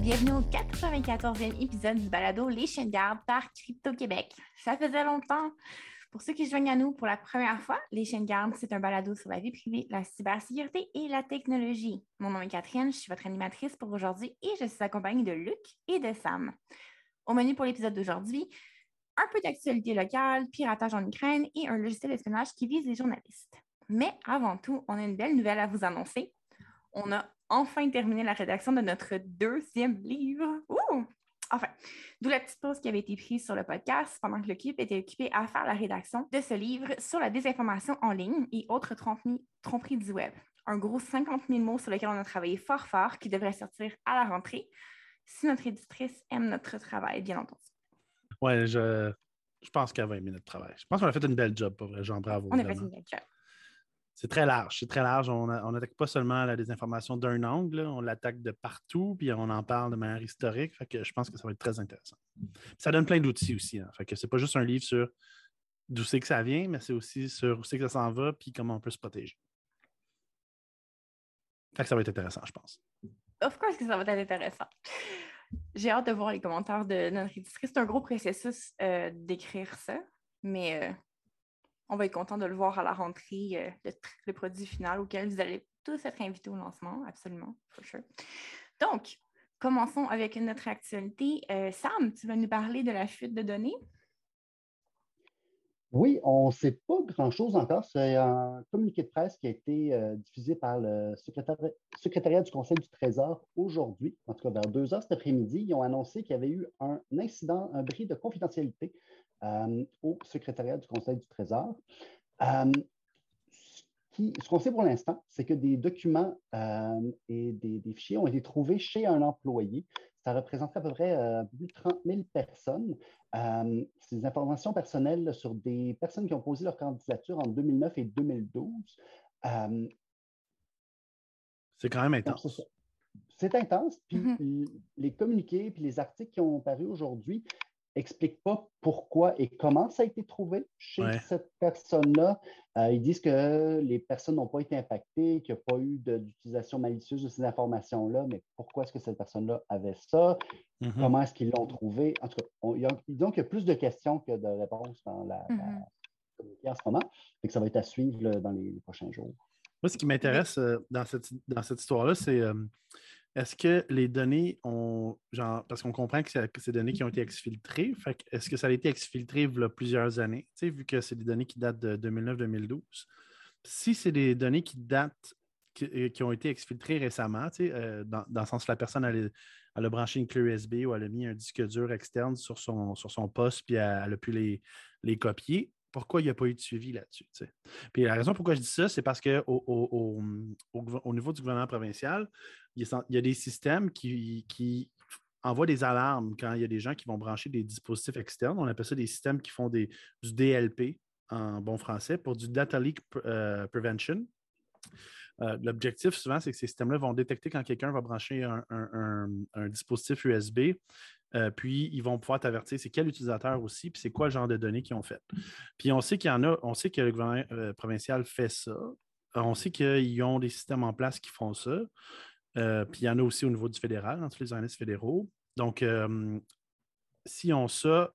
bienvenue au 94e épisode du balado Les chaînes garde par Crypto-Québec. Ça faisait longtemps. Pour ceux qui se joignent à nous pour la première fois, Les chaînes garde, c'est un balado sur la vie privée, la cybersécurité et la technologie. Mon nom est Catherine, je suis votre animatrice pour aujourd'hui et je suis accompagnée de Luc et de Sam. Au menu pour l'épisode d'aujourd'hui, un peu d'actualité locale, piratage en Ukraine et un logiciel d'espionnage qui vise les journalistes. Mais avant tout, on a une belle nouvelle à vous annoncer. On a enfin terminé la rédaction de notre deuxième livre. Ouh! Enfin, d'où la petite pause qui avait été prise sur le podcast pendant que l'équipe était occupée à faire la rédaction de ce livre sur la désinformation en ligne et autres tromperies du web. Un gros 50 000 mots sur lesquels on a travaillé fort fort qui devrait sortir à la rentrée si notre éditrice aime notre travail, bien entendu. Ouais, je, je pense qu'elle va aimer notre travail. Je pense qu'on a fait une belle job, pour vrai, Jean, bravo. On a fait une belle job. C'est très large, c'est très large. On n'attaque pas seulement la désinformation d'un angle, on l'attaque de partout, puis on en parle de manière historique. Fait je pense que ça va être très intéressant. ça donne plein d'outils aussi. Hein. Fait que c'est pas juste un livre sur d'où c'est que ça vient, mais c'est aussi sur où c'est que ça s'en va, puis comment on peut se protéger. Fait que ça va être intéressant, je pense. Of course que ça va être intéressant. J'ai hâte de voir les commentaires de notre éditrice. C'est un gros processus euh, d'écrire ça, mais euh, on va être content de le voir à la rentrée, euh, le, produit final auquel vous allez tous être invités au lancement, absolument, for sure. Donc, commençons avec notre actualité. Sam, tu vas nous parler de la fuite de données? Oui, on ne sait pas grand-chose encore. C'est un communiqué de presse qui a été euh, diffusé par le secrétariat, du Conseil du Trésor aujourd'hui, en tout cas vers deux heures cet après-midi. Ils ont annoncé qu'il y avait eu un incident, un bris de confidentialité euh, au secrétariat du Conseil du Trésor. Euh, ce qu'on sait pour l'instant, c'est que des documents et des, des, fichiers ont été trouvés chez un employé ça représenterait à peu près euh, plus de 30 000 personnes. Euh, c'est des informations personnelles sur des personnes qui ont posé leur candidature en 2009 et 2012. Euh, c'est quand même intense. C'est intense. Puis mm-hmm. les communiqués puis les articles qui ont paru aujourd'hui explique pas pourquoi et comment ça a été trouvé chez cette personne-là. Euh, ils disent que les personnes n'ont pas été impactées, qu'il n'y a pas eu d'utilisation malicieuse de ces informations-là, mais pourquoi est-ce que cette personne-là avait ça? Mm-hmm. Comment est-ce qu'ils l'ont trouvé? En tout cas, il y a, donc, il y a plus de questions que de réponses dans la, communauté en ce moment. et que ça va être à suivre dans les, prochains jours. Moi, ce qui m'intéresse euh, dans cette, dans cette histoire-là, c'est euh, est-ce que les données ont, genre, parce qu'on comprend que c'est des données qui ont été exfiltrées, est-ce que ça a été exfiltré il y a plusieurs années, vu que c'est des données qui datent de 2009-2012? Si c'est des données qui datent, qui, euh, ont été exfiltrées récemment, euh, dans, dans, le sens que la personne a, branché une clé USB ou elle a mis un disque dur externe sur son, sur son poste, puis elle, a pu les, les copier, pourquoi il n'y a pas eu de suivi là-dessus. Puis la raison pourquoi je dis ça, c'est parce qu'au au, au, niveau du gouvernement provincial, il y a, des systèmes qui, envoient des alarmes quand il y a des gens qui vont brancher des dispositifs externes. On appelle ça des systèmes qui font du DLP en bon français pour du Data Leak euh, Prevention. Euh, l'objectif, souvent, c'est que ces systèmes-là vont détecter quand quelqu'un va brancher un dispositif USB euh, puis, ils vont pouvoir t'avertir c'est quel utilisateur aussi, puis c'est quoi le genre de données qu'ils ont fait. Puis, on sait qu'il y en a, on sait que le gouvernement euh, provincial fait ça. On sait qu'ils ont des systèmes en place qui font ça. Euh, puis, il y en a aussi au niveau du fédéral, dans tous les organismes fédéraux. Donc, si on ça,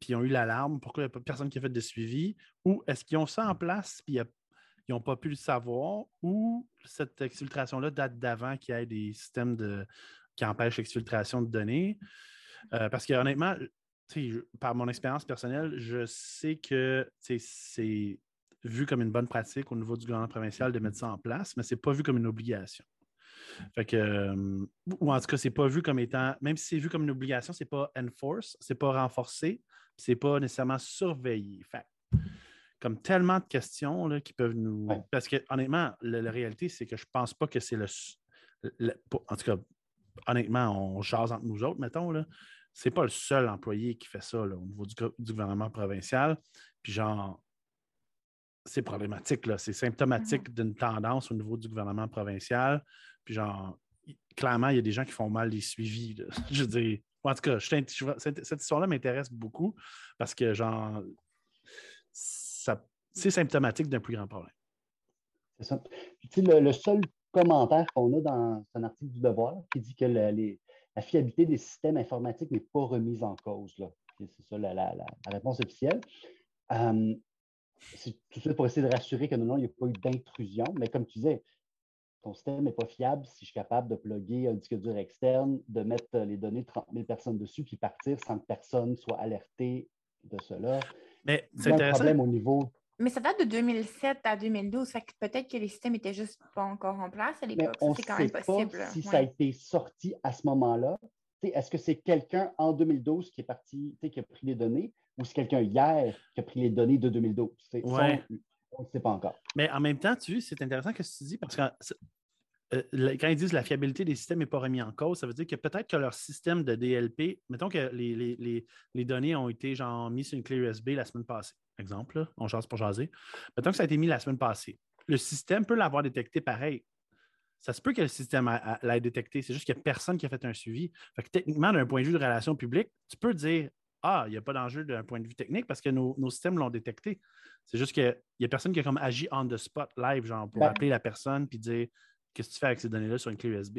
puis ils ont eu l'alarme, pourquoi il n'y a pas personne qui a fait de suivi? Ou est-ce qu'ils ont ça en place, puis ils n'ont pas pu le savoir, ou cette exfiltration-là date d'avant qu'il y ait des systèmes de, qui empêchent l'exfiltration de données? Euh, parce que honnêtement, par mon expérience personnelle, je sais que c'est vu comme une bonne pratique au niveau du gouvernement provincial de mettre ça en place, mais ce n'est pas vu comme une obligation. Fait que, euh, ou en tout cas, c'est pas vu comme étant, même si c'est vu comme une obligation, c'est pas enforce, c'est pas renforcé, c'est pas nécessairement surveillé. Fait comme tellement de questions là, qui peuvent nous. Parce que honnêtement, la, réalité, c'est que je pense pas que c'est le, En tout cas, honnêtement, on jase entre nous autres, mettons, là. C'est pas le seul employé qui fait ça au niveau du, gouvernement provincial. Puis genre, c'est problématique, là. C'est symptomatique mm-hmm. d'une tendance au niveau du gouvernement provincial. Puis genre, clairement, il y a des gens qui font mal les suivis. Je veux dire, en tout cas, cette, histoire-là m'intéresse beaucoup parce que genre, c'est symptomatique d'un plus grand problème. C'est ça. le, seul commentaire qu'on a dans un article du Devoir qui dit que les, la fiabilité des systèmes informatiques n'est pas remise en cause. C'est ça la, réponse officielle. Euh, c'est tout ça pour essayer de rassurer que non, non, il n'y a pas eu d'intrusion. Mais comme tu disais, ton système n'est pas fiable si je suis capable de plugger un disque dur externe, de mettre les données de 30 000 personnes dessus, puis partir sans que personne soit alerté de cela. Mais c'est un problème au niveau mais ça date de 2007 à 2012, fait que peut-être que les systèmes étaient juste pas encore en place à l'époque. C'est quand même possible. Pas si ça a été sorti à ce moment-là. Est-ce que c'est quelqu'un en 2012 qui est parti, qui a pris les données, ou c'est quelqu'un hier qui a pris les données de 2012? Ouais. on ne sait pas encore. Mais en même temps, tu c'est intéressant ce que tu dis parce que euh, quand ils disent la fiabilité des systèmes n'est pas remis en cause, ça veut dire que peut-être que leur système de DLP, mettons que les, données ont été genre mis sur une clé USB la semaine passée, exemple, on jase pour jaser. Mettons que ça a été mis la semaine passée. Le système peut l'avoir détecté pareil. Ça se peut que le système l'ait détecté, c'est juste qu'il n'y a personne qui a fait un suivi. techniquement, d'un point de vue de relation publique, tu peux dire Ah, il n'y a pas d'enjeu d'un point de vue technique parce que nos, systèmes l'ont détecté. C'est juste qu'il n'y a personne qui a comme agi on the spot live, genre pour ben appeler la personne puis dire qu'est-ce que tu fais avec ces données-là sur une clé USB?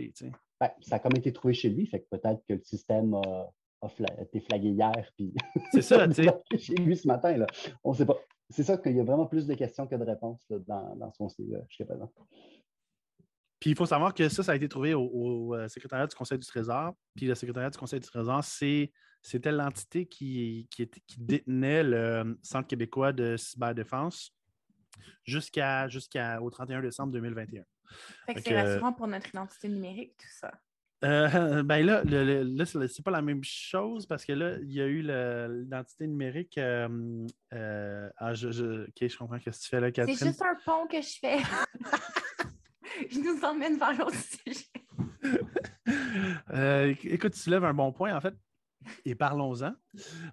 Ben, ça a comme été trouvé chez lui, fait que peut-être que le système a, été flagué hier, puis c'est ça, tu sais. chez lui ce matin, là. On ne sait pas. C'est ça qu'il y a vraiment plus de questions que de réponses dans, dans, son CV jusqu'à présent. Puis il faut savoir que ça, ça a été trouvé au, euh, secrétariat du Conseil du Trésor. Puis le secrétariat du Conseil du Trésor, c'était l'entité qui, qui, qui, détenait le Centre québécois de cyberdéfense jusqu'au 31 décembre 2021. Fait que c'est rassurant pour notre identité numérique, tout ça. Euh, ben là, le, là c'est pas la même chose parce que là, il y a eu l'identité numérique. Euh, euh, ah, je, je, ok, je comprends ce que tu fais là, Catherine. C'est juste un pont que je fais. je nous emmène vers l'autre sujet. écoute, tu lèves un bon point. En fait, et parlons-en.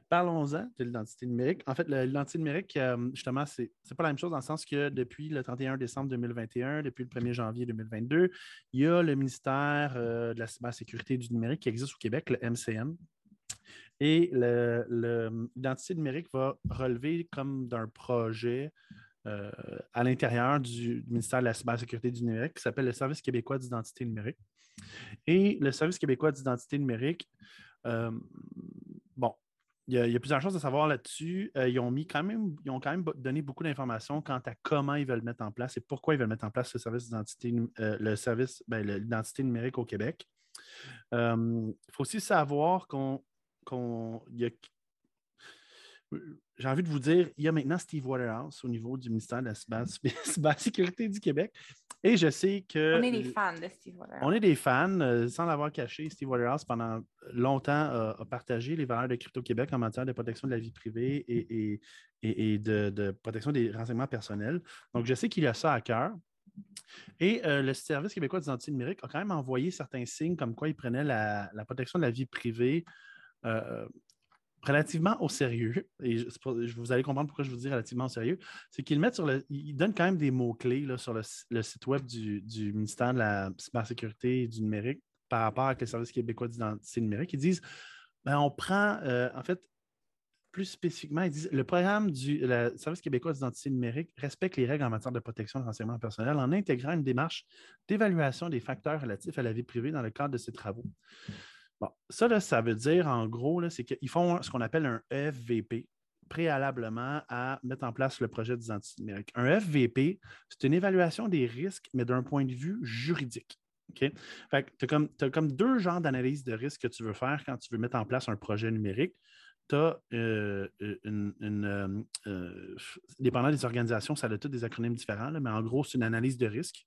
Parlons-en de l'identité numérique. En fait, l'identité numérique, euh, justement, ce n'est pas la même chose dans le sens que depuis le 31 décembre 2021, depuis le 1er janvier 2022, il y a le ministère euh, de la cybersécurité du numérique qui existe au Québec, le MCN. Et l'identité numérique va relever comme d'un projet euh, à l'intérieur du, ministère de la cybersécurité du numérique qui s'appelle le Service québécois d'identité numérique. Et le Service québécois d'identité numérique bon, il y, a, plusieurs choses à savoir là-dessus. Euh, ils, ont mis quand même, ils ont quand même donné beaucoup d'informations quant à comment ils veulent mettre en place et pourquoi ils veulent mettre en place le service d'identité, euh, le service, ben, l'identité numérique au Québec. Il faut aussi savoir qu'on, qu'on j'ai envie de vous dire, il y a maintenant Steve Waterhouse au niveau du ministère de la cybersécurité du Québec. Et je sais que. On est des fans de Steve Waterhouse. On est des fans. Euh, sans l'avoir caché, Steve Waterhouse, pendant longtemps, a partagé les valeurs de Crypto-Québec en matière de protection de la vie privée et, et, de, protection des renseignements personnels. Donc, je sais qu'il a ça à cœur. Et euh, le Service québécois des identités numériques a quand même envoyé certains signes comme quoi il prenait la, protection de la vie privée euh, relativement au sérieux, et vous allez comprendre pourquoi je vous dis relativement au sérieux, c'est qu'ils mettent sur le. Ils donnent quand même des mots-clés sur le, site web du, ministère de la cybersécurité et du numérique par rapport avec le service québécois d'identité numérique. Ils disent ben, on prend, euh, en fait, plus spécifiquement, ils disent le programme du Service québécois d'identité numérique respecte les règles en matière de protection de renseignements personnels en intégrant une démarche d'évaluation des facteurs relatifs à la vie privée dans le cadre de ses travaux. Bon, ça, ça veut dire, en gros, c'est qu'ils font ce qu'on appelle un FVP, préalablement à mettre en place le projet d'identité numérique. Un FVP, c'est une évaluation des risques, mais d'un point de vue juridique. tu as comme, comme, deux genres d'analyse de risque que tu veux faire quand tu veux mettre en place un projet numérique. Tu as euh, une, euh, euh, dépendant des organisations, ça a tous des acronymes différents, mais en gros, c'est une analyse de risque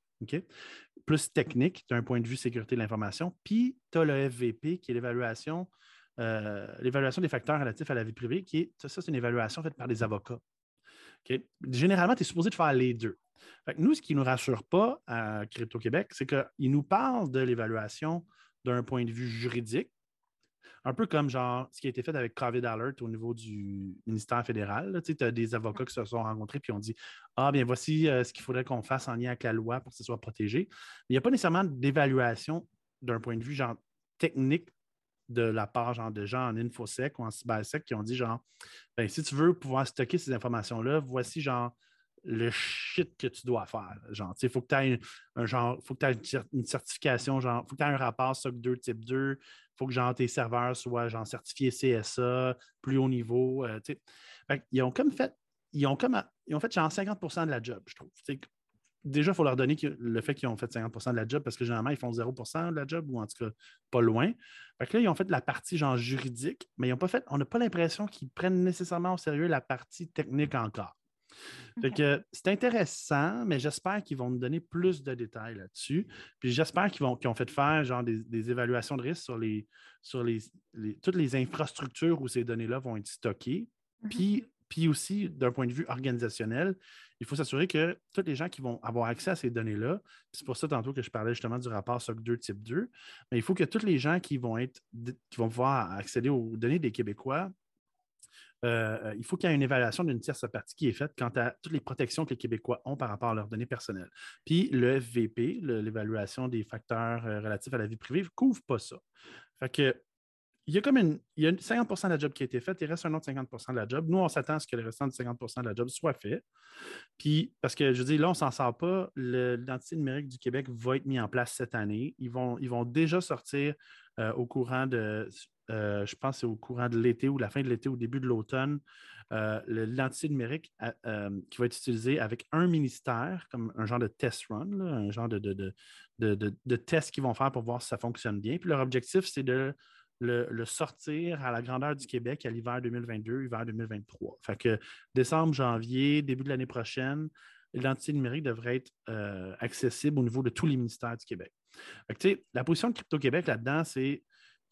plus technique d'un point de vue sécurité de l'information. Puis, tu as le FVP, qui est l'évaluation, euh, l'évaluation des facteurs relatifs à la vie privée, qui est, ça, c'est une évaluation faite par des avocats. Généralement, tu es supposé de faire les deux. nous, ce qui ne nous rassure pas à Crypto-Québec, c'est qu'ils nous parlent de l'évaluation d'un point de vue juridique, un peu comme genre ce qui a été fait avec COVID Alert au niveau du ministère fédéral. Tu as des avocats qui se sont rencontrés et ont dit Ah, bien, voici euh, ce qu'il faudrait qu'on fasse en lien avec la loi pour que ce soit protégé. il n'y a pas nécessairement d'évaluation d'un point de vue genre technique de la part genre, de gens en InfoSec ou en CyberSec qui ont dit genre ben, si tu veux pouvoir stocker ces informations-là, voici genre le shit que tu dois faire. Genre, il faut que tu aies un, genre, faut que tu une certification, genre, faut que tu aies un rapport SOC 2 type 2, il faut que genre, tes serveurs soient genre certifiés CSA, plus haut niveau. Euh, ils ont comme fait, ils ont comme ils ont fait genre 50% de la job, je trouve. déjà, il faut leur donner le fait qu'ils ont fait 50% de la job parce que généralement, ils font 0% de la job ou en tout cas pas loin. Fait que là, ils ont fait la partie genre juridique, mais ils ont pas fait, on n'a pas l'impression qu'ils prennent nécessairement au sérieux la partie technique encore c'est intéressant, mais j'espère qu'ils vont nous donner plus de détails là-dessus. Puis j'espère qu'ils vont ont fait faire genre des, évaluations de risque sur les sur les, toutes les infrastructures où ces données-là vont être stockées. Mm-hmm. Puis, puis aussi, d'un point de vue organisationnel, il faut s'assurer que tous les gens qui vont avoir accès à ces données-là, c'est pour ça tantôt que je parlais justement du rapport SOC 2 type 2, mais il faut que tous les gens qui vont être qui vont pouvoir accéder aux données des Québécois euh, il faut qu'il y ait une évaluation d'une tierce partie qui est faite quant à toutes les protections que les Québécois ont par rapport à leurs données personnelles. Puis le FVP, l'évaluation des facteurs euh, relatifs à la vie privée, ne couvre pas ça. Fait que, il y a comme une, il y a 50% de la job qui a été faite, il reste un autre 50% de la job. Nous, on s'attend à ce que le restant de 50% de la job soit fait. Puis, parce que je dis, là, on ne s'en sort pas. L'identité numérique du Québec va être mis en place cette année. Ils vont, ils vont déjà sortir euh, au courant de, euh, je pense que c'est au courant de l'été ou la fin de l'été ou début de l'automne, euh, l'identité numérique euh, qui va être utilisée avec un ministère, comme un genre de test run, un genre de, de, de, test qu'ils vont faire pour voir si ça fonctionne bien. Puis leur objectif, c'est de le, sortir à la grandeur du Québec à l'hiver 2022, hiver 2023. Fait que décembre, janvier, début de l'année prochaine, l'identité numérique devrait être accessible au niveau de tous les ministères du Québec. la position de Crypto-Québec là-dedans, c'est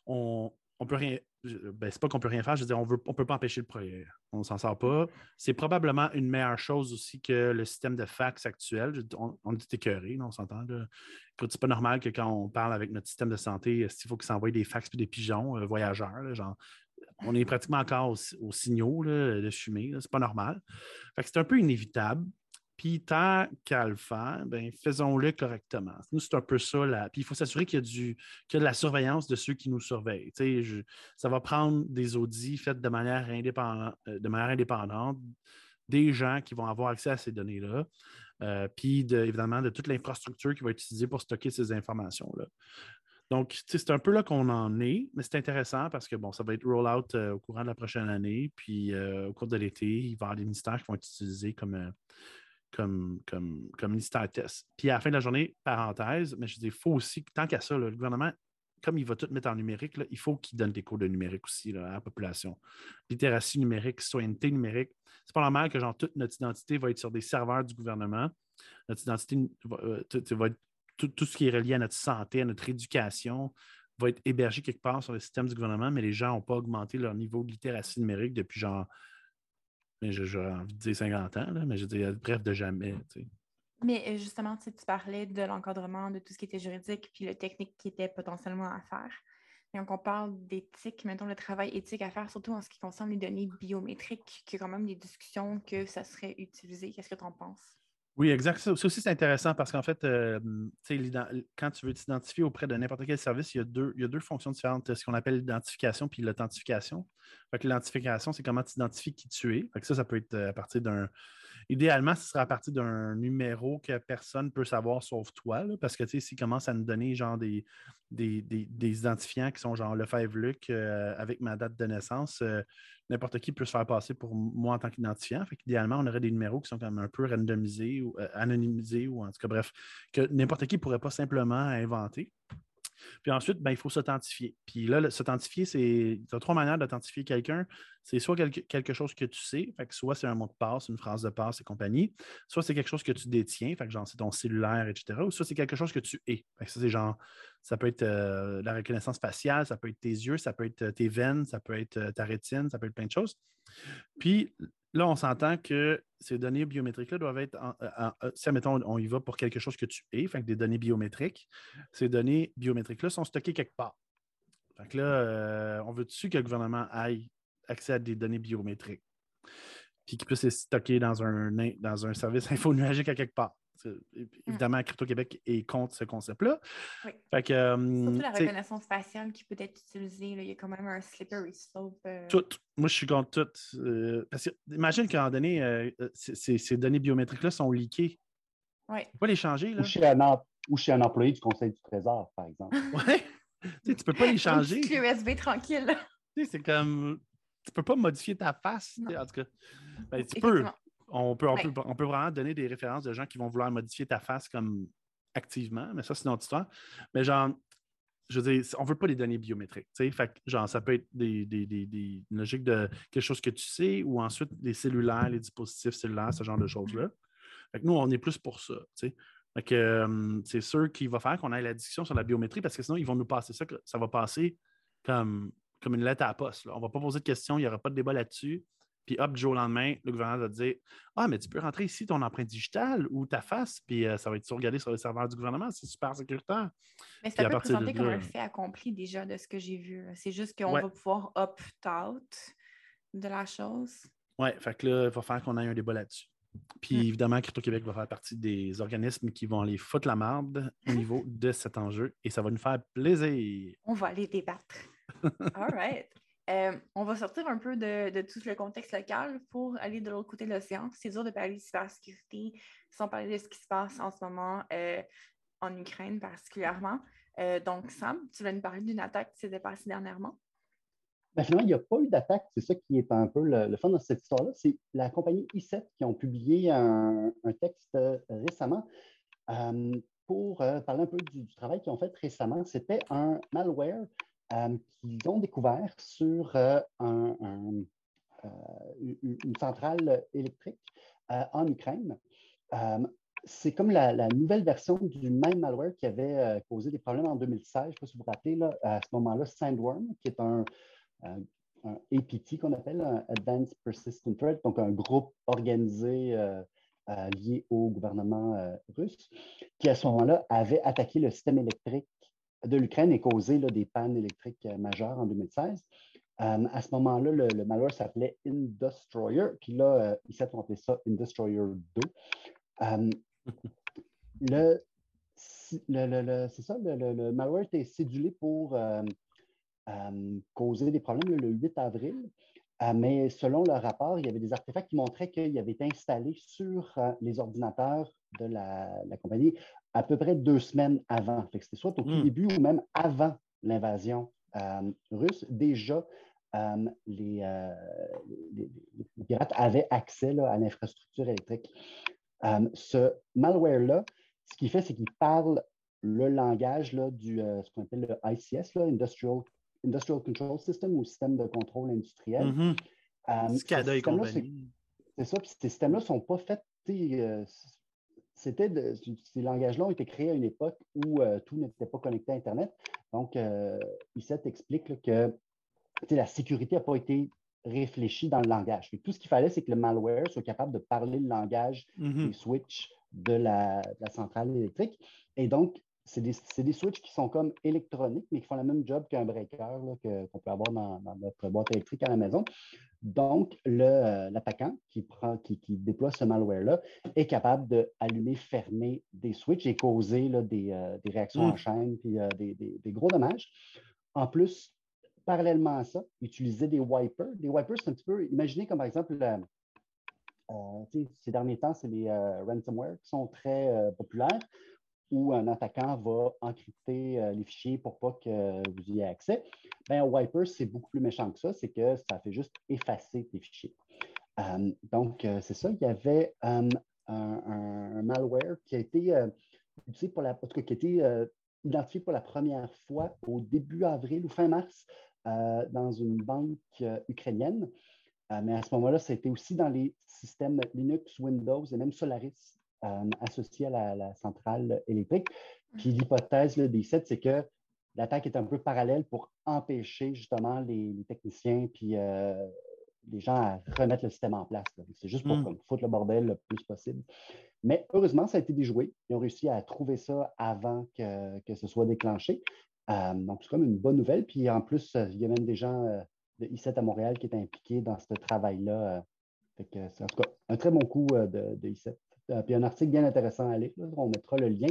on, on peut rien. Ben, c'est pas qu'on peut rien faire, je veux dire, on ne on peut pas empêcher le projet. On s'en sort pas. C'est probablement une meilleure chose aussi que le système de fax actuel. On, on est écœuré, on s'entend. C'est pas normal que quand on parle avec notre système de santé, il faut qu'il s'envoie des fax et des pigeons euh, voyageurs. genre, on est pratiquement encore aux, signaux de fumée. C'est pas normal. c'est un peu inévitable. Puis tant qu'à le faire, ben, faisons-le correctement. Nous, c'est un peu ça. Là. Puis il faut s'assurer qu'il y, a du, qu'il y a de la surveillance de ceux qui nous surveillent. ça va prendre des audits faits de manière, indépendante, euh, de manière indépendante, des gens qui vont avoir accès à ces données-là, euh, puis évidemment de toute l'infrastructure qui va être utilisée pour stocker ces informations-là. Donc, c'est un peu là qu'on en est, mais c'est intéressant parce que bon, ça va être roll-out euh, au courant de la prochaine année, puis au cours de l'été, il va y avoir des ministères qui vont être utilisés comme, comme, comme, comme ministère test. Puis à la fin de la journée, parenthèse, mais je dis, il faut aussi, tant qu'à ça, le gouvernement, comme il va tout mettre en numérique, il faut qu'il donne des cours de numérique aussi à la population. Littératie numérique, citoyenneté numérique. C'est pas normal que genre, toute notre identité va être sur des serveurs du gouvernement. Notre identité va, euh, être tout, tout, ce qui est relié à notre santé, à notre éducation, va être hébergé quelque part sur le système du gouvernement, mais les gens n'ont pas augmenté leur niveau de littératie numérique depuis genre mais j'aurais envie de dire 50 ans, mais je dis bref, de jamais. Mais euh, justement, tu parlais de l'encadrement, de tout ce qui était juridique, puis le technique qui était potentiellement à faire. Et donc, on parle d'éthique, mettons le travail éthique à faire, surtout en ce qui concerne les données biométriques, qu'il y a quand même des discussions que ça serait utilisé. Qu'est-ce que tu en penses? Oui, exact. Ça aussi, c'est intéressant parce qu'en fait, quand tu veux t'identifier auprès de n'importe quel service, il y, a deux, il y a deux fonctions différentes, ce qu'on appelle l'identification puis l'authentification. L'identification, c'est comment tu identifies qui tu es. ça, ça peut être euh, à partir d'un. Idéalement, ce sera à partir d'un numéro que personne ne peut savoir sauf toi, parce que s'ils commencent à nous donner genre des, identifiants qui sont genre Lefebvre-Luc euh, avec ma date de naissance, n'importe qui peut se faire passer pour moi en tant qu'identifiant. Fait qu'idéalement, on aurait des numéros qui sont un peu randomisés ou euh, anonymisés ou en tout cas, bref, que n'importe qui ne pourrait pas simplement inventer. Puis ensuite, ben, il faut s'authentifier. Puis là, s'authentifier, c'est. Il y a trois manières d'authentifier quelqu'un. C'est soit quelque, chose que tu sais, fait que soit c'est un mot de passe, une phrase de passe et compagnie, soit c'est quelque chose que tu détiens, fait que genre c'est ton cellulaire, etc. Ou soit c'est quelque chose que tu es. Ça, c'est genre, ça peut être euh, la reconnaissance faciale, ça peut être tes yeux, ça peut être euh, tes veines, ça peut être euh, ta rétine, ça peut être plein de choses. Puis là, on s'entend que ces données biométriques-là doivent être, si admettons, on y va pour quelque chose que tu es, fait des données biométriques, ces données biométriques-là sont stockées quelque part. Fait que là, euh, on veut dessus que le gouvernement ait accès à des données biométriques, puis qu'il puisse les stocker dans un, dans un service infonuagique à quelque part? Évidemment, Crypto-Québec est contre ce concept-là. Oui. Fait que, euh, Surtout la reconnaissance faciale qui peut être utilisée. là. Il y a quand même un slippery slope. euh, Tout. Moi, je suis contre tout. Euh, parce que imagine qu'à un moment donné, euh, ces- données biométriques-là sont leakées. Ouais. Tu peux pas les changer, là. Ou chez, un, em- ou chez un employé du Conseil du Trésor, par exemple. Ouais. tu tu peux pas les changer. clé USB tranquille. Tu sais, C'est comme. Tu peux pas modifier ta face. En tout cas, ben, tu peux. On peut, on, Ouais. peut, on peut vraiment donner des références de gens qui vont vouloir modifier ta face comme activement, mais ça, c'est une autre histoire. Mais genre, je veux dire, on veut pas les données biométriques. tu sais. Fait genre, ça peut être des, des, des, des- une logique de quelque chose que tu sais, ou ensuite les cellulaires, les dispositifs cellulaires, ce genre de choses-là. Fait que nous, on est plus pour ça. euh, c'est sûr qu'il va faire qu'on ait la discussion sur la biométrie parce que sinon, ils vont nous passer ça. Ça va passer comme, comme une lettre à la poste. là. On ne va pas poser de questions, il n'y aura pas de débat là-dessus. Puis hop, du jour au lendemain, le gouvernement va te dire Ah, mais tu peux rentrer ici ton empreinte digitale ou ta face, puis euh, ça va être sauvegardé sur le serveur du gouvernement. C'est super sécuritaire. Mais Puis c'est à un peu partir de présenté comme un fait accompli déjà de ce que j'ai vu. C'est juste qu'on Ouais. va pouvoir opt-out de la chose. Ouais, fait que là, il va falloir qu'on ait un débat là-dessus. Puis Mm. évidemment, Crypto-Québec va faire partie des organismes qui vont aller foutre la marde au niveau de cet enjeu et ça va nous faire plaisir. On va aller débattre. All right. Euh, on va sortir un peu de, de tout le contexte local pour aller de l'autre côté de l'océan. C'est dur de parler de cybersécurité sans parler de ce qui se passe en ce moment euh, en Ukraine particulièrement. Euh, donc, Sam, tu vas nous parler d'une attaque qui s'était passée dernièrement. Ben, finalement, il n'y a pas eu d'attaque. C'est ça qui est un peu le, le fun dans cette histoire-là. C'est la compagnie i7 qui ont publié un, texte récemment pour parler un peu du travail qu'ils ont fait récemment. C'était un malware euh, qu'ils ont découvert sur euh, euh, une, centrale électrique en Ukraine. C'est comme la, nouvelle version du même malware qui avait causé des problèmes en 2016. Je ne sais pas si vous vous rappelez, là, à ce moment-là, Sandworm, qui est un, APT qu'on appelle un Advanced Persistent Threat, donc un groupe organisé lié au gouvernement russe, qui à ce moment-là avait attaqué le système électrique de l'Ukraine et causé des pannes électriques euh, majeures en 2016. Euh, à ce moment-là, le, malware s'appelait Industroyer, puis là, euh, ici, on appelait ça Industroyer 2. Euh, le, le- c'est ça, le, malware était cédulé pour causer des problèmes le 8 avril. Mais selon le rapport, il y avait des artefacts qui montraient qu'il avait été installé sur les ordinateurs de la compagnie à peu près deux semaines avant. C'était soit au tout Mm. début ou même avant l'invasion euh, russe. Déjà, euh, les, euh, les- pirates avaient accès là, à l'infrastructure électrique. Ce malware-là, ce qu'il fait, c'est qu'il parle le langage là, du ce qu'on appelle le ICS, là, Industrial, Industrial Control System ou système de contrôle industriel. Systèmes-là, c'est- ça, puis ces systèmes-là ne sont pas faits. euh, c'était de- ces langages-là ont été créés à une époque où euh, tout n'était pas connecté à Internet. Donc, euh, ICET explique là, que la sécurité n'a pas été réfléchie dans le langage. Tout ce qu'il fallait, c'est que le malware soit capable de parler le langage Mhm. des switches de la, de la centrale électrique. Et donc, c'est des, c'est des switches qui sont comme électroniques, mais qui font le même job qu'un breaker qu'on peut avoir dans, dans notre boîte électrique à la maison. Donc, le, euh, l'attaquant qui, prend, qui, qui déploie ce malware-là est capable d'allumer, fermer des switches et causer là, des, euh, des réactions Mm. en chaîne puis euh, des, des- gros dommages. En plus, parallèlement à ça, utiliser des wipers. Des wipers, c'est un petit peu, imaginez comme par exemple, ces derniers temps, c'est les ransomware qui sont très populaires, où un attaquant va encrypter euh, les fichiers pour pas que vous ayez accès. Un wiper, c'est beaucoup plus méchant que ça, c'est que ça fait juste effacer tes fichiers. Euh, donc, euh, c'est ça, il y avait un, malware qui a été utilisé pour la, en tout cas, qui a été identifié pour la première fois au début avril ou fin mars dans une banque ukrainienne. Mais à ce moment-là, ça a été aussi dans les systèmes Linux, Windows et même Solaris euh, associés à la, la centrale électrique. Puis l'hypothèse des sites, c'est que l'attaque est un peu parallèle pour empêcher justement les, les techniciens puis euh, les gens à remettre le système en place. C'est juste pour Mm. foutre le bordel le plus possible. Mais heureusement, ça a été déjoué. Ils ont réussi à trouver ça avant que, que ce soit déclenché. Euh, donc, c'est comme une bonne nouvelle. Puis en plus, il y a même des gens euh, de I7 à Montréal qui étaient impliqués dans ce travail-là. c'est en tout cas un très bon coup de, de I7. Puis un article bien intéressant à lire. On mettra le lien.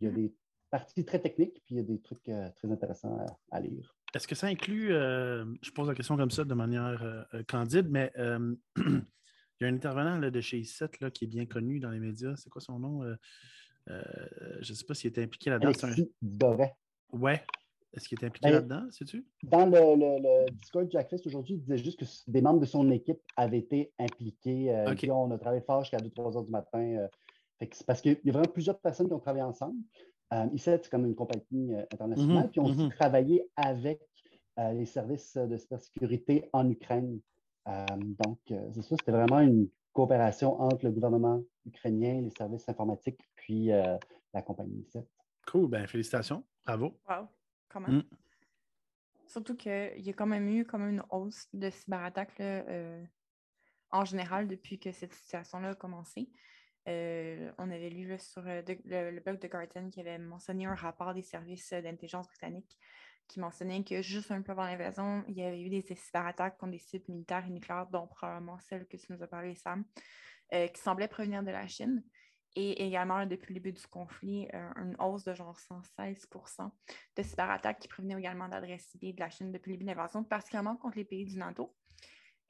Il y a des parties très techniques, puis il y a des trucs très intéressants à, lire. Est-ce que ça inclut, je pose la question comme ça de manière candide, mais il y a un intervenant de chez I7 là, qui est bien connu dans les médias. C'est quoi son nom? je ne sais pas s'il était impliqué là-dedans. Alexis Doré. Ouais. Est-ce qu'il est impliqué là-dedans, sais-tu? Dans le, le, Discord Jackfest aujourd'hui, il disait juste que des membres de son équipe avaient été impliqués. Euh, on a travaillé fort jusqu'à 2-3 heures du matin. Euh, parce qu'il y a vraiment plusieurs personnes qui ont travaillé ensemble. Euh, c'est comme une compagnie euh, internationale. Mhm, puis on a mhm. travaillé avec les services de cybersécurité en Ukraine. donc, c'est ça, c'était vraiment une coopération entre le gouvernement ukrainien, les services informatiques, puis la compagnie ICET. Cool, ben félicitations, bravo. Wow. Mm. Surtout qu'il y a quand même eu comme une hausse de cyberattaques euh, en général depuis que cette situation-là a commencé. Euh, on avait lu sur euh, le, blog de Garten qui avait mentionné un rapport des services d'intelligence britanniques qui mentionnait que juste un peu avant l'invasion, il y avait eu des cyberattaques contre des sites militaires et nucléaires, dont probablement celle que tu nous as parlé, Sam, qui semblaient provenir de la Chine et également depuis le début du conflit, euh, une hausse de genre 116% de cyberattaques qui provenaient également d'adresses IP de la Chine depuis le début de particulièrement contre les pays du NATO.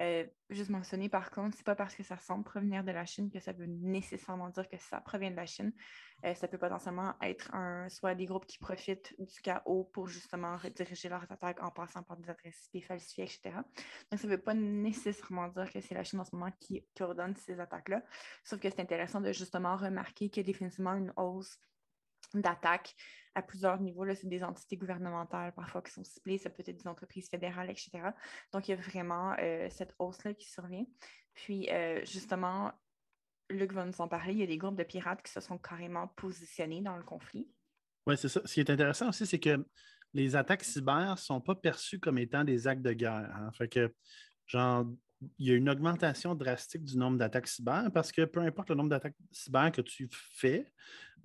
Euh, juste mentionner par contre, c'est pas parce que ça semble provenir de la Chine que ça veut nécessairement dire que ça provient de la Chine. Euh, ça peut potentiellement être un, soit des groupes qui profitent du chaos pour justement rediriger leurs attaques en passant par des adresses IP falsifiées, etc. Donc, ça veut pas nécessairement dire que c'est la Chine en ce moment qui, qui ordonne ces attaques-là. Sauf que c'est intéressant de justement remarquer qu'il y a définitivement une hausse d'attaques à plusieurs niveaux. C'est des entités gouvernementales parfois qui sont ciblées, ça peut être des entreprises fédérales, etc. Donc, il y a vraiment euh, cette hausse-là qui survient. Puis, euh, justement, Luc va nous en parler, il y a des groupes de pirates qui se sont carrément positionnés dans le conflit. Oui, c'est ça. Ce qui est intéressant aussi, c'est que les attaques cyber ne sont pas perçues comme étant des actes de guerre. Hein. Fait que, genre, il y a une augmentation drastique du nombre d'attaques cyber parce que peu importe le nombre d'attaques cyber que tu fais,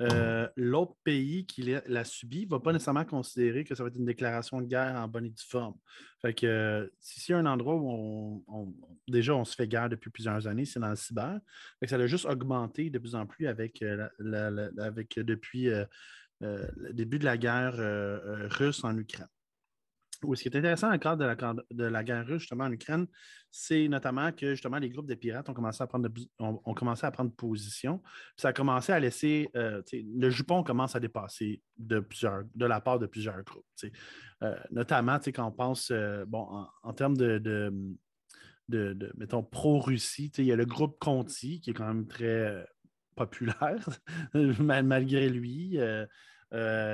euh, l'autre pays qui l'a subi ne va pas nécessairement considérer que ça va être une déclaration de guerre en bonne et due forme. Fait que euh, un endroit où déjà on se fait guerre depuis plusieurs années, c'est dans le cyber. ça a juste augmenté de plus en plus avec, euh, avec depuis le début de la guerre russe en Ukraine ce qui est intéressant dans le cadre de la, guerre russe, justement, en Ukraine, c'est notamment que, justement, les groupes de pirates ont commencé à prendre, ont, commencé à prendre position. ça a commencé à laisser, euh, le jupon commence à dépasser de, plusieurs, de la part de plusieurs groupes. Euh, notamment, quand on pense, euh, bon, en, termes de, de, mettons, pro-Russie, il y a le groupe Conti, qui est quand même très populaire, malgré lui.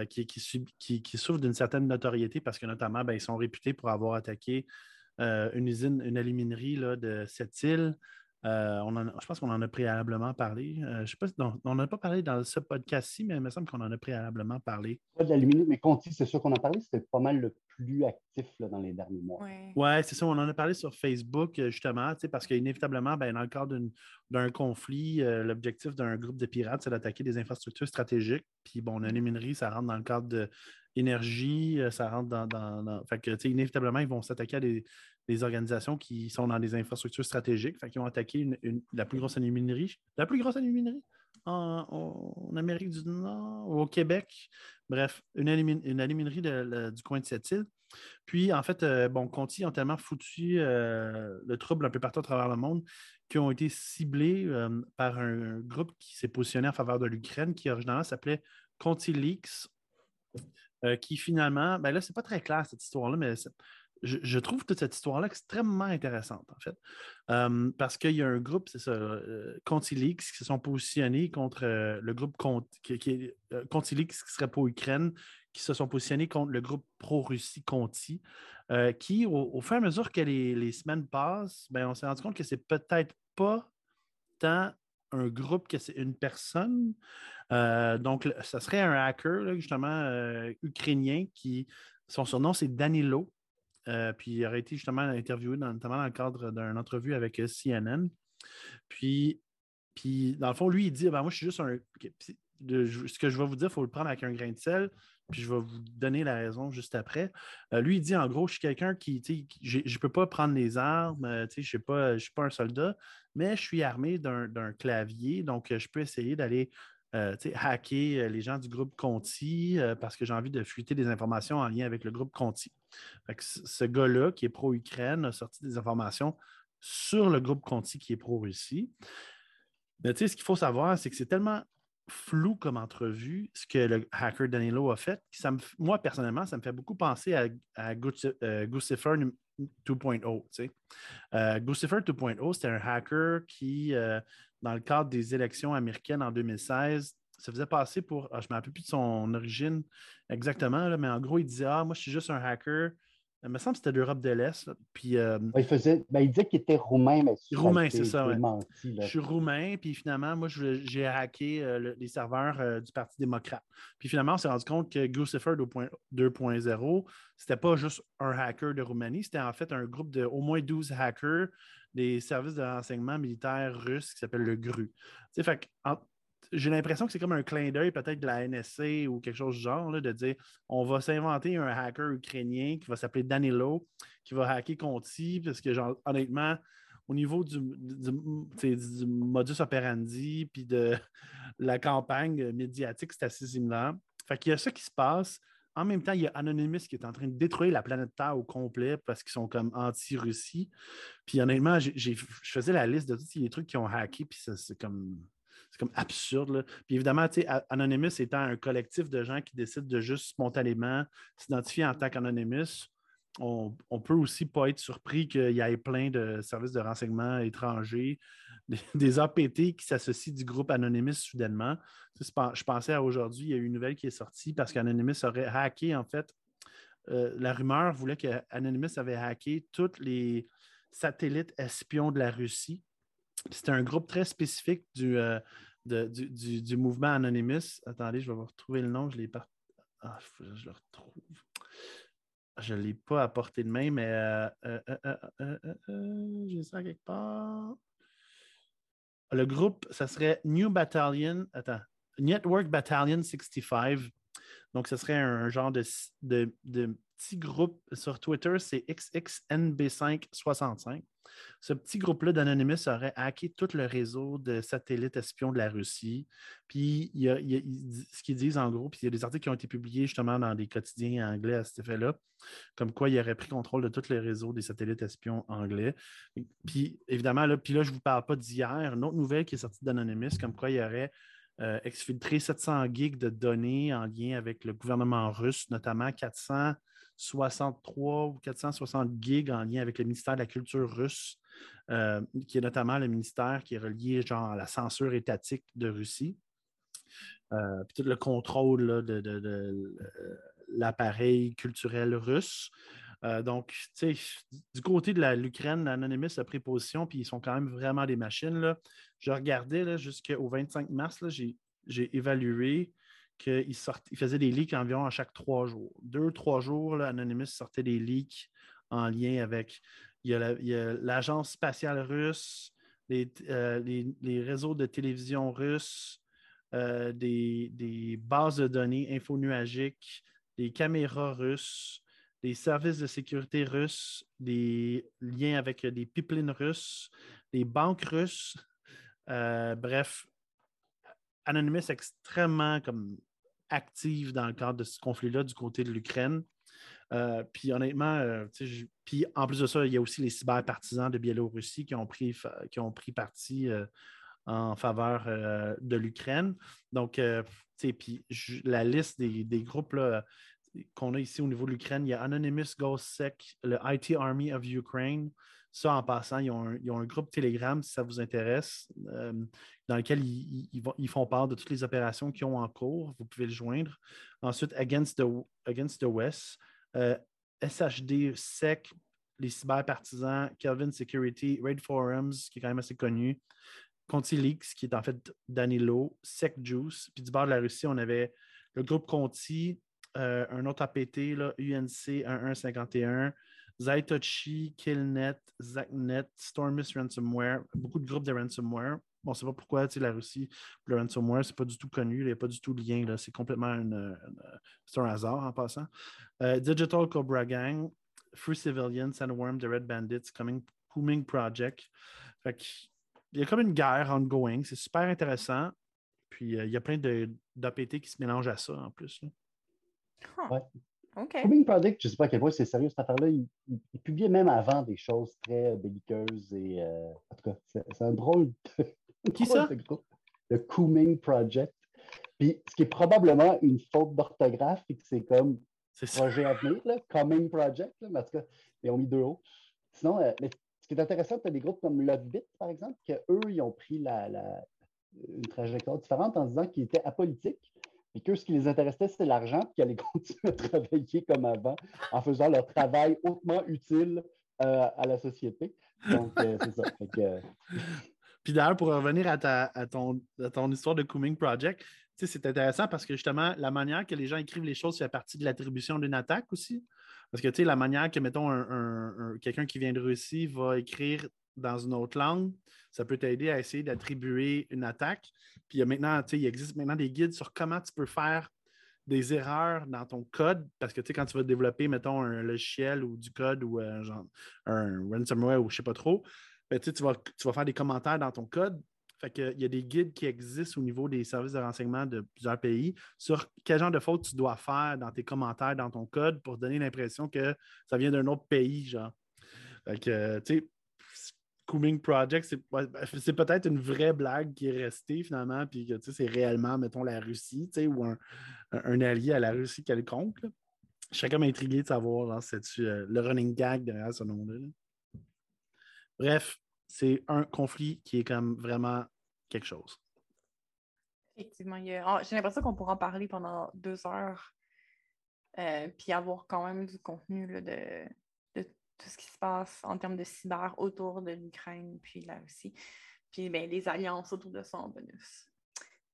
Qui, qui, souffrent d'une certaine notoriété parce que notamment, ben, ils sont réputés pour avoir attaqué euh, une usine, une aluminière là, de cette île. Euh, on je pense qu'on en a préalablement parlé. je sais pas, on n'a pas parlé dans ce podcast-ci, mais il me semble qu'on en a préalablement parlé. Pas de l'aluminium, mais Conti, c'est sûr qu'on en a parlé, c'était pas mal le plus actif dans les derniers mois. Oui, ouais, c'est ça. On en a parlé sur Facebook, justement, parce qu'inévitablement, ben, dans le cadre d'un conflit, l'objectif d'un groupe de pirates, c'est d'attaquer des infrastructures stratégiques. Puis, bon, la minerie, ça rentre dans le cadre de l'énergie, ça rentre dans. dans, Fait que, inévitablement, ils vont s'attaquer à des, des organisations qui sont dans des infrastructures stratégiques. Qu'ils ont attaqué la plus grosse aluminerie. La plus grosse aluminerie en, Amérique du Nord, au Québec. Bref, une, aluminerie du coin de cette île. Puis, en fait, euh, bon, Conti ont tellement foutu euh, le trouble un peu partout à travers le monde qui ont été ciblés euh, par un, groupe qui s'est positionné en faveur de l'Ukraine, qui originalement s'appelait Conti Leaks, qui finalement, ben là, c'est pas très clair cette histoire-là, mais je, trouve toute cette histoire-là extrêmement intéressante, en fait. Euh, parce qu'il y a un groupe, c'est ça, euh, Contilix, qui se sont positionnés contre euh, le groupe qui, qui qui serait pour Ukraine, qui se sont positionnés contre le groupe pro-Russie Conti, qui, au, fur et à mesure que les, semaines passent, ben, on s'est rendu compte que c'est peut-être pas tant un groupe que c'est une personne. donc, ça serait un hacker, justement, ukrainien, qui, son surnom, c'est Danilo. Euh, puis il aurait été justement interviewé, notamment dans le cadre d'une entrevue avec euh, CNN. Puis, puis, dans le fond, lui, il dit ben, Moi, je suis juste un. ce que je vais vous dire, il faut le prendre avec un grain de sel, puis je vais vous donner la raison juste après. Euh, lui, il dit en gros, je suis quelqu'un qui, je ne peux pas prendre les armes, je ne suis, pas un soldat, mais je suis armé d'un clavier, donc je peux essayer d'aller hacker les gens du groupe Conti parce que j'ai envie de fuiter des informations en lien avec le groupe Conti. ce gars-là, qui est pro-Ukraine, a sorti des informations sur le groupe Conti qui est pro-Russie. Mais ce qu'il faut savoir, c'est que c'est tellement flou comme entrevue ce que le hacker Danilo a fait. Ça me, moi, personnellement, ça me fait beaucoup penser à, à euh, Guccifer 2.0. Euh, Guccifer 2.0, c'était un hacker qui, euh, dans le cadre des élections américaines en 2016, se faisait passer pour, ah, je ne me rappelle plus de son origine exactement, mais en gros, il disait Ah, moi, je suis juste un hacker il me semble que c'était l'Europe de l'Est. Puis, euh, il, faisait, ben, il disait qu'il était roumain, mais Roumain, c'est ça. je suis roumain, puis finalement, moi, j'ai hacké euh, les serveurs euh, du Parti démocrate. Puis finalement, on s'est rendu compte que Guccifer 2.0, c'était pas juste un hacker de Roumanie, c'était en fait un groupe de au moins 12 hackers des services de renseignement militaire russes qui s'appelle le GRU. Fait j'ai l'impression que c'est comme un clin d'œil peut-être de la NSC ou quelque chose du genre, de dire on va s'inventer un hacker ukrainien qui va s'appeler Danilo, qui va hacker Conti, parce que honnêtement, au niveau du, modus operandi puis de la campagne médiatique, c'est assez similaire. Fait qu'il y a ça qui se passe. En même temps, il y a Anonymous qui est en train de détruire la planète Terre au complet parce qu'ils sont comme anti-Russie. Puis honnêtement, je faisais la liste de tous les trucs qui ont hacké, puis c'est comme c'est comme absurde. Puis évidemment, Anonymous étant un collectif de gens qui décident de juste spontanément s'identifier en tant qu'Anonymous, on, on, peut aussi pas être surpris qu'il y ait plein de services de renseignement étrangers, des, APT qui s'associent du groupe Anonymous soudainement. Je pensais à aujourd'hui, il y a eu une nouvelle qui est sortie parce qu'Anonymous aurait hacké, en fait, euh, la rumeur voulait qu'Anonymous avait hacké tous les satellites espions de la Russie. C'était un groupe très spécifique du, euh, du, mouvement Anonymous. Attendez, je vais vous retrouver le nom. Je. Ah, je le retrouve. Je ne l'ai pas à portée de main, mais euh, euh, j'ai ça quelque part. Le groupe, ça serait New Battalion. Attends. Network Battalion 65. Donc, ce serait un genre de, de petit groupe sur Twitter, c'est XXNB565. Ce petit groupe-là d'Anonymous aurait hacké tout le réseau de satellites espions de la Russie. Puis, il y a, ce qu'ils disent en gros, puis il y a des articles qui ont été publiés justement dans des quotidiens anglais à cet effet-là, comme quoi il aurait pris contrôle de tout le réseau des satellites espions anglais. Puis, évidemment, là, puis là je ne vous parle pas d'hier, une autre nouvelle qui est sortie d'Anonymous, comme quoi il y aurait euh, exfiltré 700 gigs de données en lien avec le gouvernement russe, notamment 400 63 ou 460 gigs en lien avec le ministère de la Culture russe, euh, qui est notamment le ministère qui est relié à la censure étatique de Russie. Euh, puis tout le contrôle de, l'appareil culturel russe. Euh, donc, tu sais, du côté de l'Ukraine, l'Anonymous a pris position, puis ils sont quand même vraiment des machines. Je regardais jusqu'au 25 mars, j'ai évalué qu'il il faisait des leaks environ à chaque trois jours. Deux, trois jours, Anonymous sortait des leaks en lien avec l'agence spatiale russe, euh, les, les, réseaux de télévision russes, euh, des, des, bases de données infonuagiques, des caméras russes, des services de sécurité russes, des liens avec des pipelines russes, des banques russes. Euh, bref, Anonymous extrêmement comme active dans le cadre de ce conflit-là du côté de l'Ukraine. Euh, puis honnêtement, euh, puis en plus de ça, il y a aussi les cyberpartisans de Biélorussie qui ont pris, qui ont pris parti euh, en faveur de l'Ukraine. Donc, puis la liste des, des groupes qu'on a ici au niveau de l'Ukraine, il y a Anonymous GhostSec, le IT Army of Ukraine, ça, en passant, ils ont, un, groupe Telegram, si ça vous intéresse, euh, dans lequel ils, font part de toutes les opérations qu'ils ont en cours. Vous pouvez le joindre. Ensuite, Against the, Against the West, euh, SHD SEC, les cyberpartisans, Kelvin Security, Raid Forums, qui est quand même assez connu, Conti Leaks, qui est en fait Danilo, Sec Juice. Puis du bord de la Russie, on avait le groupe Conti, euh, un autre APT, là, UNC 1151, Zaitochi, Killnet, Zacnet, Stormus Ransomware, beaucoup de groupes de ransomware. on ne sait pas pourquoi la Russie, le ransomware, c'est pas du tout connu, il n'y a pas du tout de lien. C'est complètement une, c'est un hasard en passant. Euh, Digital Cobra Gang, Free Civilians, Sandworm, The Red Bandits, Coming, Booming Project. il y a comme une guerre ongoing. C'est super intéressant. Puis euh, il y a plein d'APT qui se mélangent à ça en plus. Ouais. Booming Project, je ne sais pas à quel point c'est sérieux cette affaire-là. Il, publiait même avant des choses très belliqueuses et euh, en tout cas, c'est un drôle de, Qui ça? Le Cooming Project. Puis ce qui est probablement une faute d'orthographe, et que c'est comme projet à venir, là, Coming Project, mais en tout cas, ils ont mis deux hauts. Sinon, euh, ce qui est intéressant, tu as des groupes comme Logbit, par exemple, qu'eux, ils ont pris la, une trajectoire différente en disant qu'ils étaient apolitiques, et que ce qui les intéressait, c'est l'argent, puis qu'ils allaient continuer à travailler comme avant, en faisant leur travail hautement utile euh, à la société. Donc, euh, c'est ça. Puis d'ailleurs, pour revenir à, ta, ton, ton, histoire de Cooming Project, c'est intéressant parce que justement, la manière que les gens écrivent les choses fait partie de l'attribution d'une attaque aussi. Parce que la manière que, mettons, un, quelqu'un qui vient de Russie va écrire dans une autre langue, ça peut t'aider à essayer d'attribuer une attaque. Puis il, y a maintenant, il existe maintenant des guides sur comment tu peux faire des erreurs dans ton code, parce que quand tu vas développer, mettons, un logiciel ou du code ou euh, genre, un ransomware ou je ne sais pas trop, ben, tu, vas, tu vas faire des commentaires dans ton code. Il y a des guides qui existent au niveau des services de renseignement de plusieurs pays sur quel genre de faute tu dois faire dans tes commentaires, dans ton code pour donner l'impression que ça vient d'un autre pays, genre. Fait que, tu sais, Cooming Project, ben, c'est peut-être une vraie blague qui est restée finalement, puis que c'est réellement, mettons, la Russie, ou un, allié à la Russie quelconque. Serais comme intrigué de savoir euh, le running gag derrière ce nom-là. là Bref, c'est un conflit qui est comme vraiment quelque chose. Effectivement, oh, j'ai l'impression qu'on pourra en parler pendant deux heures, euh, puis avoir quand même du contenu de, tout ce qui se passe en termes de cyber autour de l'Ukraine, puis là aussi, puis ben, les alliances autour de ça en bonus.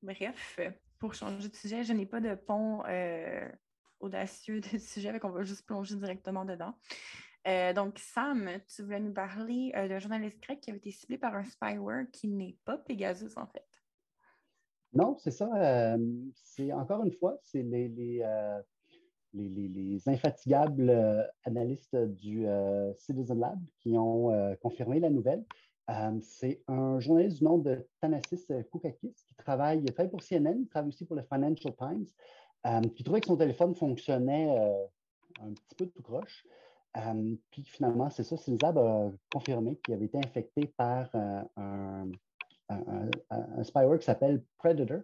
Bref, pour changer de sujet, je n'ai pas de pont euh, audacieux de sujet, donc on va juste plonger directement dedans. Euh, donc, Sam, tu voulais nous parler euh, d'un journaliste grec qui avait été ciblé par un spyware qui n'est pas Pegasus, en fait. Non, c'est ça. C'est encore une fois, c'est les, les, infatigables analystes du Citizen Lab qui ont confirmé la nouvelle. c'est un journaliste du nom de Thanasis Koukakis qui travaille, il travaille pour CNN, il travaille aussi pour le Financial Times, qui trouvait que son téléphone fonctionnait un petit peu tout croche puis finalement, c'est ça, Silzab a confirmé qu'il avait été infecté par euh, un, spyware qui s'appelle Predator.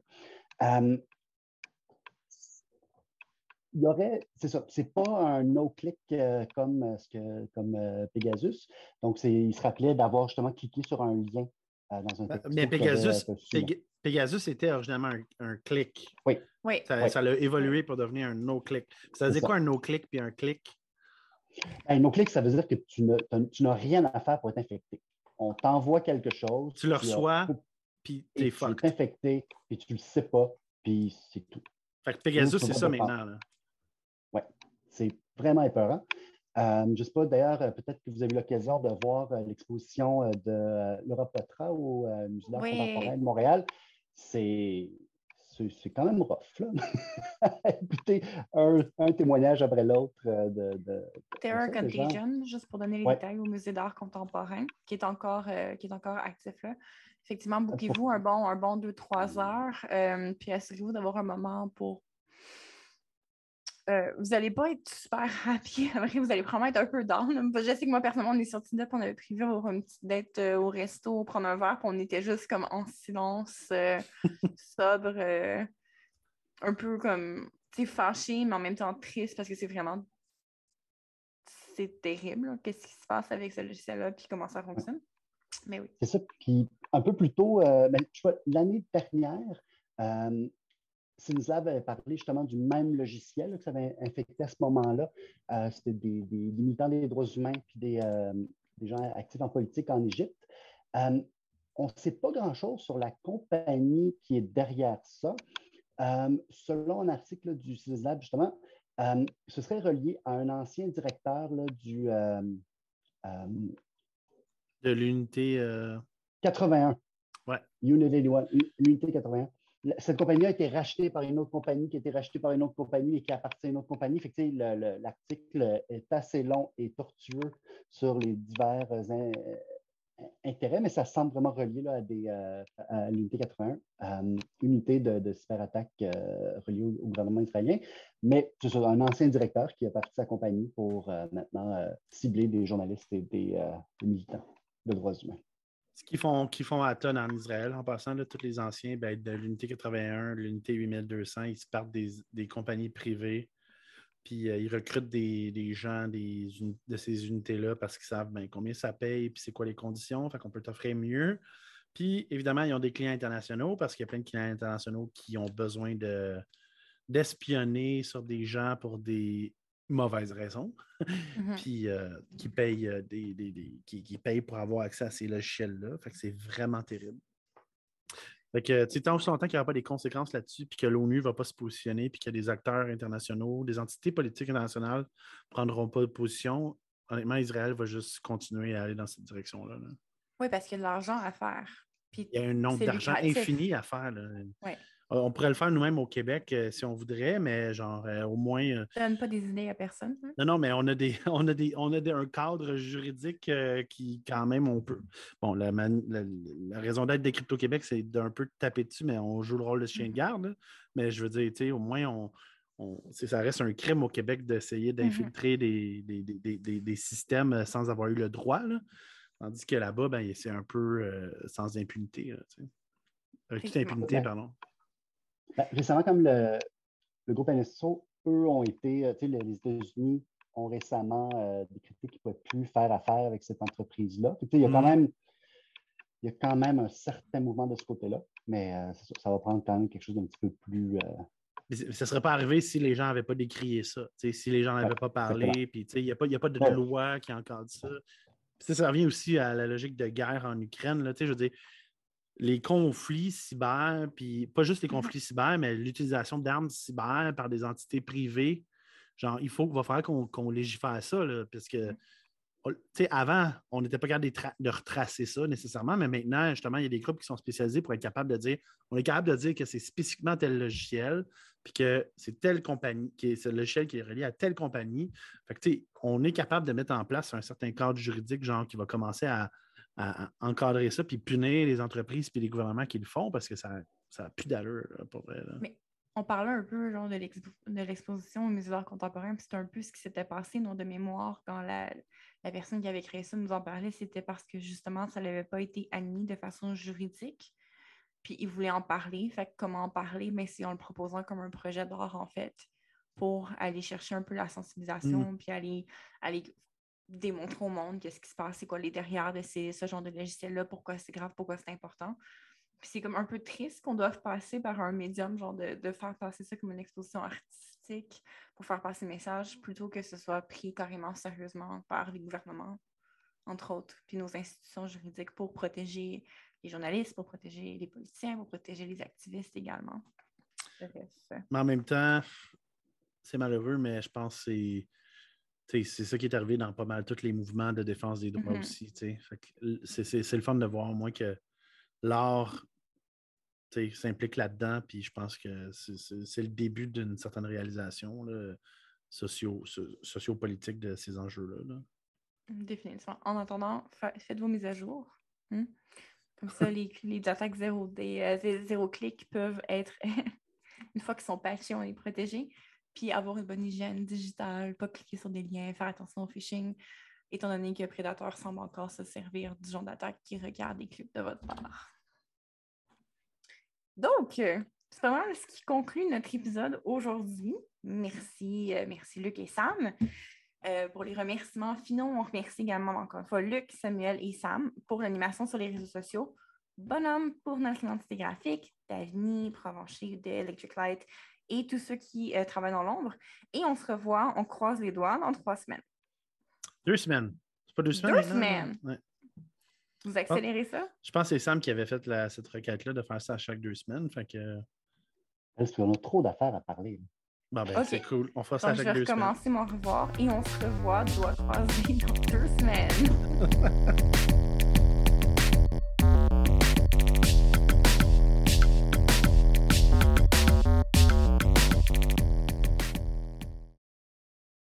Il y aurait, c'est ça, c'est pas un no-click euh, comme, euh, ce que, comme Pegasus. Donc, il se rappelait d'avoir justement cliqué sur un lien dans un texte. Mais Pegasus, Pegasus était originalement un, clic. Oui. oui. Ça, a évolué pour devenir un no-click. Ça veut dire quoi un no-click puis un clic? Un no-click, ça veut dire que tu n'as rien à faire pour être infecté. On t'envoie quelque chose. Tu le reçois, puis tu es fucked. Tu es infecté, puis tu ne le sais pas, puis c'est tout. Fait que Pegasus, c'est ça maintenant. C'est vraiment épeurant. Euh, je ne sais pas, d'ailleurs, euh, peut-être que vous avez eu l'occasion de voir euh, l'exposition de l'Europe Petra au Musée d'art contemporain de Montréal. C'est c'est quand même rough. Là. Écoutez, un, témoignage après l'autre de, de, Terror Contagion, juste pour donner les détails au Musée d'art contemporain, qui est encore, euh, qui est encore actif là. Effectivement, bouquez-vous un bon, un bon 2-3 heures, euh, puis assurez-vous d'avoir un moment pour euh, vous n'allez pas être super happy. vous allez probablement être un peu down. Je sais que moi, personnellement, on est sorti de on avait prévu avoir une petite dette euh, au resto, prendre un verre, puis on était juste comme en silence, euh, sobre, un peu comme, tu sais, fâché, mais en même temps triste parce que c'est vraiment. C'est terrible, qu'est-ce qui se passe avec ce logiciel-là, puis comment ça fonctionne. Mais oui. C'est ça. Puis un peu plus tôt, ben, l'année dernière, Sinzab avait parlé justement du même logiciel que ça avait infecté à ce moment-là. Euh, c'était des, des, militants des droits humains puis des, euh, gens actifs en politique en Égypte. Euh, on ne sait pas grand-chose sur la compagnie qui est derrière ça. selon un article du Sinzab, justement, ce serait relié à un ancien directeur du. de l'unité. 81. Ouais. Unité 81. Cette compagnie a été rachetée par une autre compagnie qui a été rachetée par une autre compagnie et qui appartient à une autre compagnie. L'article est assez long et tortueux sur les divers euh, intérêts, mais ça semble vraiment relié à, l'unité 81, une unité de, cyberattaque euh, reliée au, gouvernement israélien. Mais c'est un ancien directeur qui a parti sa compagnie pour euh, maintenant cibler des journalistes et des militants de droits humains ce qu'ils font, qu font à tonne en Israël, en passant, là, tous les anciens, ben, de l'unité 81, l'unité 8200, ils se partent des, compagnies privées, puis euh, ils recrutent des, gens des, de ces unités-là parce qu'ils savent ben, combien ça paye, puis c'est quoi les conditions, fait qu'on peut t'offrir mieux. Puis, évidemment, ils ont des clients internationaux parce qu'il y a plein de clients internationaux qui ont besoin de, d'espionner sur des gens pour des mauvaises raisons, mmh puis euh, qui, payent euh, des, qui, payent pour avoir accès à ces logiciels-là. Fait que c'est vraiment terrible. Fait que, tu sais, tant qu'il n'y aura pas des conséquences là-dessus, puis que l'ONU ne va pas se positionner, puis que des acteurs internationaux, des entités politiques internationales ne prendront pas de position, honnêtement, Israël va juste continuer à aller dans cette direction-là. Oui, parce qu'il y a de l'argent à faire. Il y a un nombre d'argent infini à faire. Là. On pourrait le faire nous-mêmes au Québec euh, si on voudrait, mais genre euh, au moins. Ça donne pas des idées à personne. Hein? Non, non, mais on a des, on a des, on a un cadre juridique qui, quand même, on peut. Bon, la, raison d'être des Crypto-Québec, c'est d'un peu taper dessus, mais on joue le rôle de chien de mm-hmm. garde. Mais je veux dire, tu sais, au moins, on, ça reste un crime au Québec d'essayer mm-hmm. d'infiltrer des, systèmes sans avoir eu le droit. Tandis que là-bas, ben, c'est un peu sans impunité. Toute impunité, pardon. Ben, récemment, comme le, groupe NSO, eux ont été, euh, les États-Unis ont récemment euh, décrété qu'ils ne pouvaient plus faire affaire avec cette entreprise-là. Il y a quand mm. même il y a quand même un certain mouvement de ce côté-là, mais euh, ça, va prendre quand même quelque chose d'un petit peu plus. Mais ça ne serait pas arrivé si les gens n'avaient pas décrié ça, si les gens n'avaient pas parlé, puis il n'y a, a, pas de loi qui encadre ça. ça. revient aussi à la logique de guerre en Ukraine. Là, je veux dire, les conflits cyber, puis pas juste les mmh conflits cyber, mais l'utilisation d'armes cyber par des entités privées. Genre, il faut, va falloir qu'on légifère ça, là, parce que, mmh. avant, on n'était pas capable de, retracer ça nécessairement, mais maintenant, justement, il y a des groupes qui sont spécialisés pour être capables de dire, on est capable de dire que c'est spécifiquement tel logiciel, puis que c'est telle compagnie, qui est, le logiciel qui est relié à telle compagnie. Fait que, on est capable de mettre en place un certain cadre juridique, genre, qui va commencer à, à, encadrer ça puis punir les entreprises puis les gouvernements qui le font parce que ça n'a plus d'allure pour vrai. Mais on parlait un peu genre, de l'exposition au musée d'art contemporain, puis c'est un peu ce qui s'était passé, non, de mémoire, quand la, personne qui avait créé ça nous en parlait, c'était parce que justement, ça n'avait pas été admis de façon juridique. Puis ils voulaient en parler. Fait comment en parler? Mais c'est en le proposant comme un projet d'art, en fait, pour aller chercher un peu la sensibilisation, mm. puis aller, aller démontrer au monde qu'est-ce qui se passe, c'est quoi les derrière de ces, ce genre de logiciel-là, pourquoi c'est grave, pourquoi c'est important. Puis c'est comme un peu triste qu'on doive passer par un médium, genre de, faire passer ça comme une exposition artistique pour faire passer le message, plutôt que ce soit pris carrément sérieusement par les gouvernements, entre autres, puis nos institutions juridiques pour protéger les journalistes, pour protéger les politiciens, pour protéger les activistes également. Mais en même temps, c'est malheureux, mais je pense que c'est c'est ça qui est arrivé dans pas mal tous les mouvements de défense des droits mm-hmm. aussi. C'est le fun de voir au moins que l'art s'implique là-dedans, puis je pense que c'est le début d'une certaine réalisation socio, sociopolitique de ces enjeux-là. Définitivement. En attendant, faites vos mises à jour. Hein. Comme ça, les, attaques zéro, des, euh, zéro clic peuvent être, une fois qu'ils sont patchés, on est protégés puis avoir une bonne hygiène digitale, pas cliquer sur des liens, faire attention au phishing, étant donné que Predator semble encore se servir du genre d'attaque qui regarde des clips de votre part. Donc, euh, c'est pas mal ce qui conclut notre épisode aujourd'hui. Merci, euh, merci Luc et Sam. Euh, pour les remerciements finaux, on remercie également encore une fois Luc, Samuel et Sam pour l'animation sur les réseaux sociaux. Bonhomme pour notre identité graphique, Davini, Provencher de Electric Light et tous ceux qui euh, travaillent dans l'ombre. Et on se revoit, on croise les doigts dans trois semaines. Deux semaines. C'est pas deux semaines? Deux semaines. Vous accélérez ça? Je pense que c'est Sam qui avait fait cette requête-là de faire ça à chaque deux semaines. Fait que... Parce qu'on a trop d'affaires à parler. Bon, ben, c'est cool. On fera ça à chaque deux semaines. Je vais recommencer mon revoir et on se revoit, doigt croisé dans deux semaines.